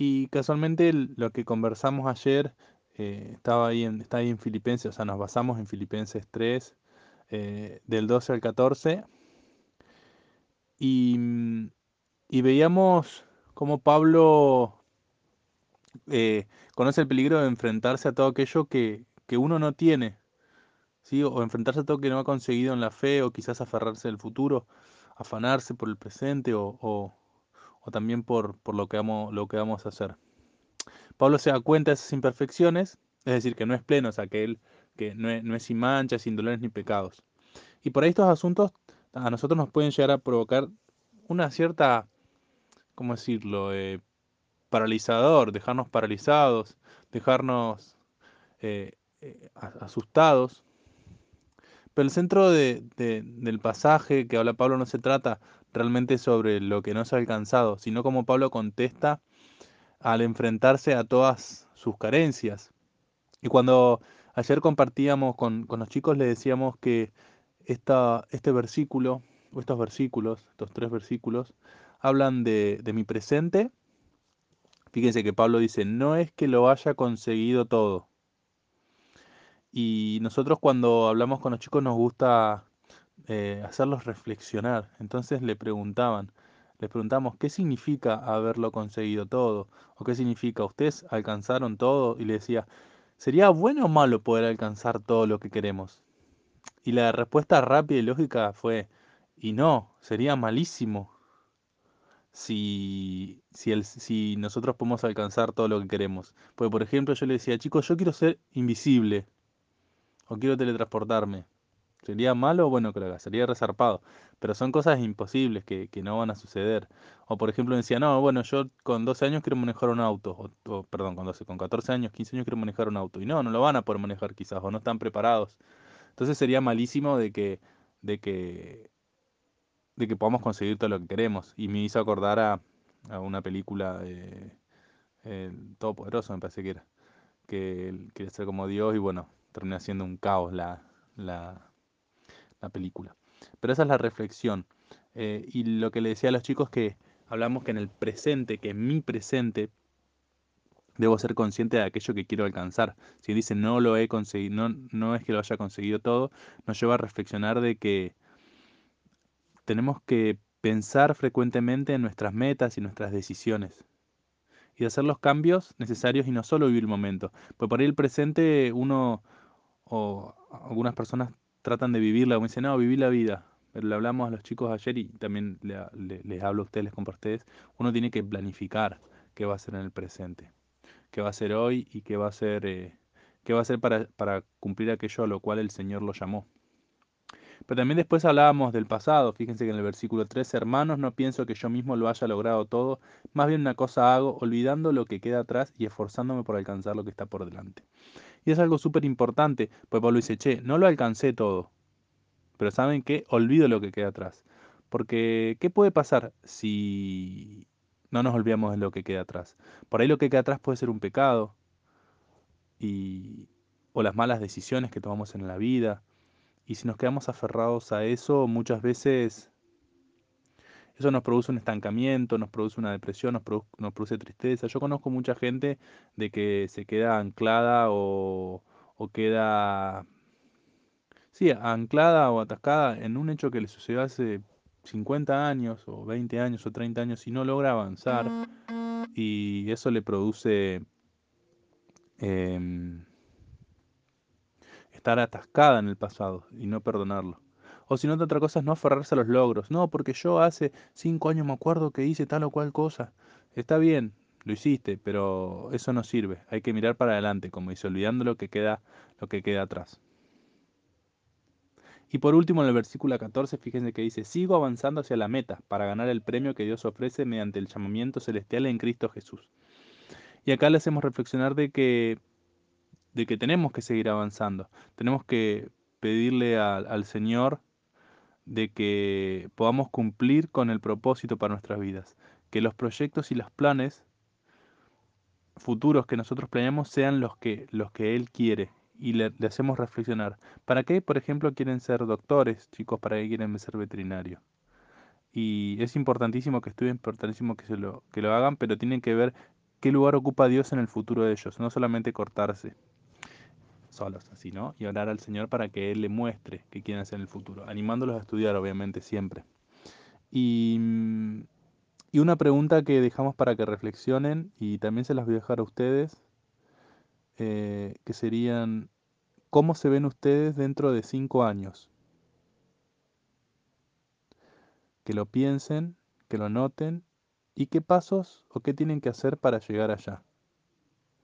Y casualmente lo que conversamos ayer eh, estaba ahí en, está ahí en Filipenses, o sea, nos basamos en Filipenses 3, eh, del 12 al 14, y, mm, y veíamos cómo Pablo eh, conoce el peligro de enfrentarse a todo aquello que, que uno no tiene, ¿sí? O enfrentarse a todo que no ha conseguido en la fe, o quizás aferrarse al futuro, afanarse por el presente, o, o, también por, por lo, que vamos, lo que vamos a hacer. Pablo se da cuenta de esas imperfecciones, es decir, que no es pleno, o sea, que él que no es, no es sin manchas, sin dolores ni pecados. Y por ahí estos asuntos a nosotros nos pueden llegar a provocar una cierta, ¿cómo decirlo?, eh, paralizador, dejarnos paralizados, dejarnos eh, eh, asustados. Pero el centro de, de, del pasaje que habla Pablo no se trata realmente sobre lo que no se ha alcanzado, sino como Pablo contesta al enfrentarse a todas sus carencias. Y cuando ayer compartíamos con, los chicos, le decíamos que esta, este versículo, o estos versículos, estos tres versículos, hablan de, de mi presente. Fíjense que Pablo dice, no es que lo haya conseguido todo. Y nosotros cuando hablamos con los chicos nos gusta eh, hacerlos reflexionar. Entonces le preguntaban, les preguntamos, ¿qué significa haberlo conseguido todo? ¿O qué significa, ustedes alcanzaron todo? Y le decía, ¿sería bueno o malo poder alcanzar todo lo que queremos? Y la respuesta rápida y lógica fue, y no, sería malísimo si, si, si nosotros podemos alcanzar todo lo que queremos. Porque, por ejemplo, yo le decía, chicos, yo quiero ser invisible o quiero teletransportarme. ¿Sería malo o bueno que lo haga? Sería resarpado. Pero son cosas imposibles que, que, no van a suceder. O por ejemplo decía, no, bueno, yo con 12 años quiero manejar un auto. O, perdón, con 12, con 14 años, 15 años quiero manejar un auto. Y no, no lo van a poder manejar quizás, o no están preparados. Entonces sería malísimo de que, de que, de que podamos conseguir todo lo que queremos. Y me hizo acordar a, a una película de el Todopoderoso, me parece que era. Que él quería ser como Dios y bueno, termina siendo un caos la, la, la película. Pero esa es la reflexión. Eh, y lo que le decía a los chicos que hablamos que en el presente, que en mi presente, debo ser consciente de aquello que quiero alcanzar. Si dice no lo he conseguido, no, no es que lo haya conseguido todo, nos lleva a reflexionar de que tenemos que pensar frecuentemente en nuestras metas y nuestras decisiones. Y hacer los cambios necesarios y no solo vivir el momento. Pues por ahí el presente uno o algunas personas tratan de vivirla, como dicen, no, vivir la vida. Pero le hablamos a los chicos ayer y también le, le, les hablo a ustedes, les comparto a ustedes. Uno tiene que planificar qué va a hacer en el presente, qué va a hacer hoy y qué va a hacer, eh, qué va a hacer para, para cumplir aquello a lo cual el Señor lo llamó. Pero también después hablábamos del pasado. Fíjense que en el versículo 3, hermanos, no pienso que yo mismo lo haya logrado todo. Más bien una cosa hago, olvidando lo que queda atrás y esforzándome por alcanzar lo que está por delante. Y es algo súper importante, pues Pablo dice, che, no lo alcancé todo. Pero ¿saben qué? Olvido lo que queda atrás. Porque, ¿qué puede pasar si no nos olvidamos de lo que queda atrás? Por ahí lo que queda atrás puede ser un pecado. Y, o las malas decisiones que tomamos en la vida. Y si nos quedamos aferrados a eso, muchas veces eso nos produce un estancamiento, nos produce una depresión, nos, produ nos produce tristeza. Yo conozco mucha gente de que se queda anclada o, o queda, sí, anclada o atascada en un hecho que le sucedió hace 50 años o 20 años o 30 años y no logra avanzar y eso le produce eh, estar atascada en el pasado y no perdonarlo. O si no, otra cosa es no aferrarse a los logros. No, porque yo hace cinco años me acuerdo que hice tal o cual cosa. Está bien, lo hiciste, pero eso no sirve. Hay que mirar para adelante, como dice, olvidando lo que queda, lo que queda atrás. Y por último, en el versículo 14, fíjense que dice, sigo avanzando hacia la meta para ganar el premio que Dios ofrece mediante el llamamiento celestial en Cristo Jesús. Y acá le hacemos reflexionar de que, de que tenemos que seguir avanzando. Tenemos que pedirle al Señor de que podamos cumplir con el propósito para nuestras vidas, que los proyectos y los planes futuros que nosotros planeamos sean los que, los que Él quiere y le, le, hacemos reflexionar. ¿Para qué, por ejemplo, quieren ser doctores, chicos? ¿Para qué quieren ser veterinarios? Y es importantísimo que estudien, importantísimo que, se lo, que lo hagan, pero tienen que ver qué lugar ocupa Dios en el futuro de ellos, no solamente cortarse solos ¿no? Y orar al Señor para que Él le muestre qué quieren hacer en el futuro, animándolos a estudiar, obviamente, siempre. Y, mm, y una pregunta que dejamos para que reflexionen, y también se las voy a dejar a ustedes, eh, que serían, ¿cómo se ven ustedes dentro de cinco años? Que lo piensen, que lo noten, y qué pasos o qué tienen que hacer para llegar allá.